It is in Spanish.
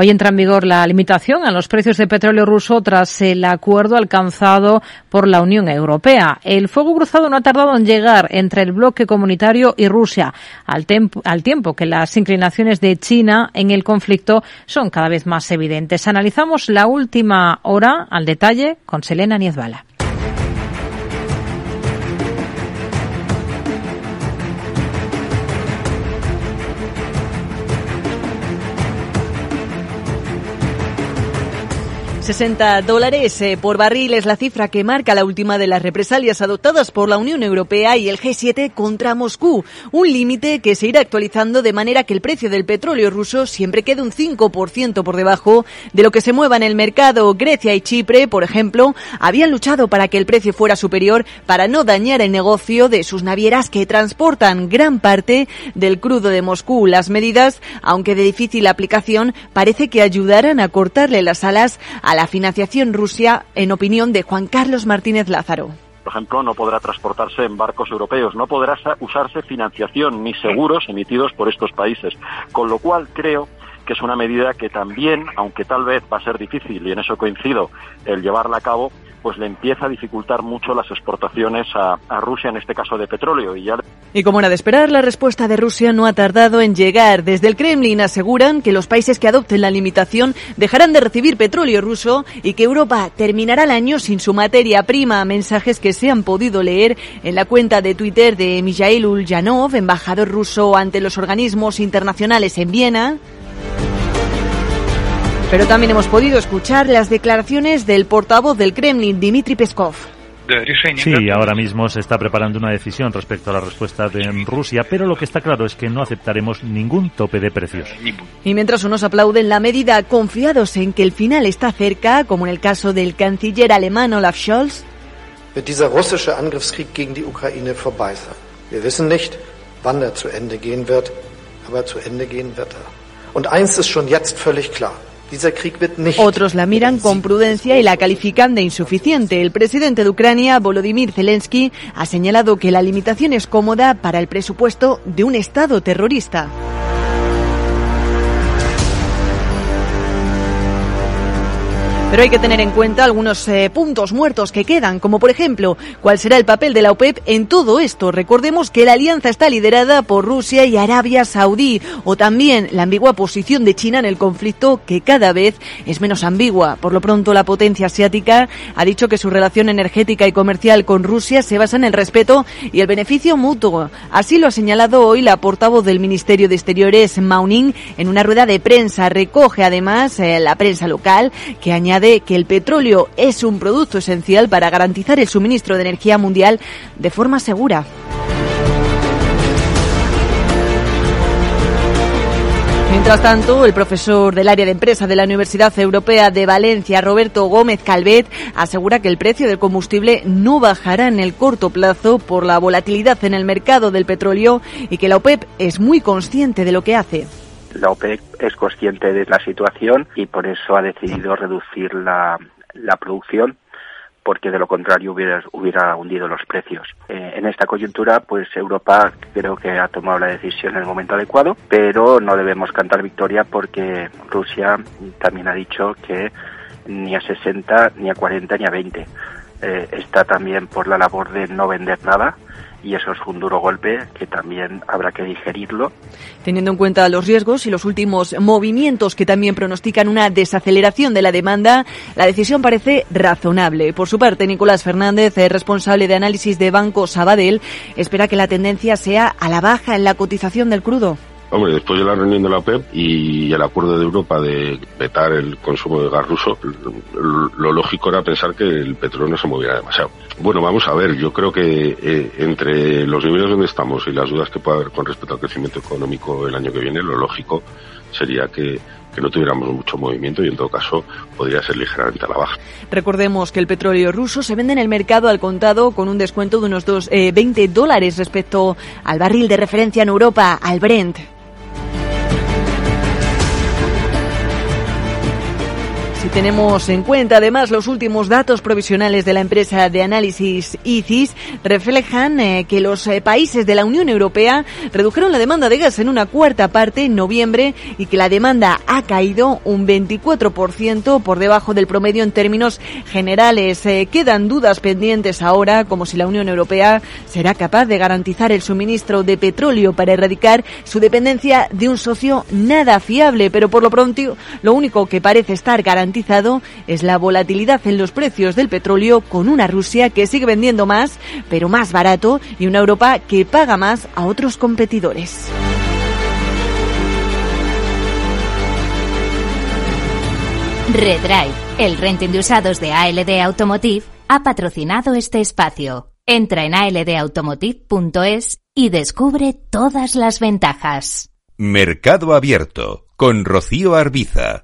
Hoy entra en vigor la limitación a los precios de petróleo ruso tras el acuerdo alcanzado por la Unión Europea. El fuego cruzado no ha tardado en llegar entre el bloque comunitario y Rusia, al, al tiempo que las inclinaciones de China en el conflicto son cada vez más evidentes. Analizamos la última hora al detalle con Selena Niezbala. 60 dólares eh, por barril es la cifra que marca la última de las represalias adoptadas por la Unión Europea y el G7 contra Moscú, un límite que se irá actualizando de manera que el precio del petróleo ruso siempre quede un 5% por debajo de lo que se mueva en el mercado. Grecia y Chipre, por ejemplo, habían luchado para que el precio fuera superior para no dañar el negocio de sus navieras que transportan gran parte del crudo de Moscú. Las medidas, aunque de difícil aplicación, parece que ayudarán a cortarle las alas a la la financiación Rusia, en opinión de Juan Carlos Martínez Lázaro por ejemplo, no podrá transportarse en barcos europeos, no podrá usarse financiación ni seguros emitidos por estos países. Con lo cual, creo que es una medida que también, aunque tal vez va a ser difícil, y en eso coincido, el llevarla a cabo, pues le empieza a dificultar mucho las exportaciones a, Rusia, en este caso de petróleo. Y, ya... y como era de esperar, la respuesta de Rusia no ha tardado en llegar. Desde el Kremlin aseguran que los países que adopten la limitación dejarán de recibir petróleo ruso y que Europa terminará el año sin su materia prima. Mensajes que se han podido leer en la cuenta de Twitter de Mijail Ulyanov, embajador ruso ante los organismos internacionales en Viena. Pero también hemos podido escuchar las declaraciones del portavoz del Kremlin, Dmitry Peskov. Sí, ahora mismo se está preparando una decisión respecto a la respuesta de Rusia, pero lo que está claro es que no aceptaremos ningún tope de precios. Y mientras unos aplauden la medida confiados en que el final está cerca, como en el caso del canciller alemán Olaf Scholz, er zu Ende gehen wird, aber zu Ende gehen wird er. Und eins ist schon jetzt völlig klar. Otros la miran con prudencia y la califican de insuficiente. El presidente de Ucrania, Volodymyr Zelensky, ha señalado que la limitación es cómoda para el presupuesto de un Estado terrorista. Pero hay que tener en cuenta algunos eh, puntos muertos que quedan, como por ejemplo, cuál será el papel de la OPEP en todo esto. Recordemos que la alianza está liderada por Rusia y Arabia Saudí, o también la ambigua posición de China en el conflicto, que cada vez es menos ambigua. Por lo pronto, la potencia asiática ha dicho que su relación energética y comercial con Rusia se basa en el respeto y el beneficio mutuo. Así lo ha señalado hoy la portavoz del Ministerio de Exteriores, Mauning, en una rueda de prensa. Recoge además eh, la prensa local que añade de que el petróleo es un producto esencial para garantizar el suministro de energía mundial de forma segura. Mientras tanto, el profesor del área de empresa de la Universidad Europea de Valencia, Roberto Gómez Calvet, asegura que el precio del combustible no bajará en el corto plazo por la volatilidad en el mercado del petróleo y que la OPEP es muy consciente de lo que hace. La OPEC es consciente de la situación y por eso ha decidido reducir la, producción porque de lo contrario hubiera, hubiera hundido los precios. Eh, en esta coyuntura, pues Europa creo que ha tomado la decisión en el momento adecuado, pero no debemos cantar victoria porque Rusia también ha dicho que ni a 60, ni a 40, ni a 20. Eh, está también por la labor de no vender nada y eso es un duro golpe que también habrá que digerirlo. Teniendo en cuenta los riesgos y los últimos movimientos que también pronostican una desaceleración de la demanda, la decisión parece razonable. Por su parte, Nicolás Fernández, responsable de análisis de Banco Sabadell, espera que la tendencia sea a la baja en la cotización del crudo. Hombre, después de la reunión de la OPEP y el acuerdo de Europa de vetar el consumo de gas ruso, lo lógico era pensar que el petróleo no se moviera demasiado. Bueno, vamos a ver, yo creo que eh, entre los niveles donde estamos y las dudas que puede haber con respecto al crecimiento económico el año que viene, lo lógico sería que, no tuviéramos mucho movimiento y en todo caso podría ser ligeramente a la baja. Recordemos que el petróleo ruso se vende en el mercado al contado con un descuento de unos dos, eh, 20 dólares respecto al barril de referencia en Europa, al Brent. Si tenemos en cuenta además los últimos datos provisionales de la empresa de análisis ICIS, reflejan eh, que los eh, países de la Unión Europea redujeron la demanda de gas en una cuarta parte en noviembre y que la demanda ha caído un 24% por debajo del promedio en términos generales. Eh, quedan dudas pendientes ahora, como si la Unión Europea será capaz de garantizar el suministro de petróleo para erradicar su dependencia de un socio nada fiable, pero por lo pronto lo único que parece estar garantizado es la volatilidad en los precios del petróleo con una Rusia que sigue vendiendo más, pero más barato, y una Europa que paga más a otros competidores. Redrive, el renting de usados de ALD Automotive, ha patrocinado este espacio. Entra en aldautomotive.es y descubre todas las ventajas. Mercado Abierto con Rocío Arbiza.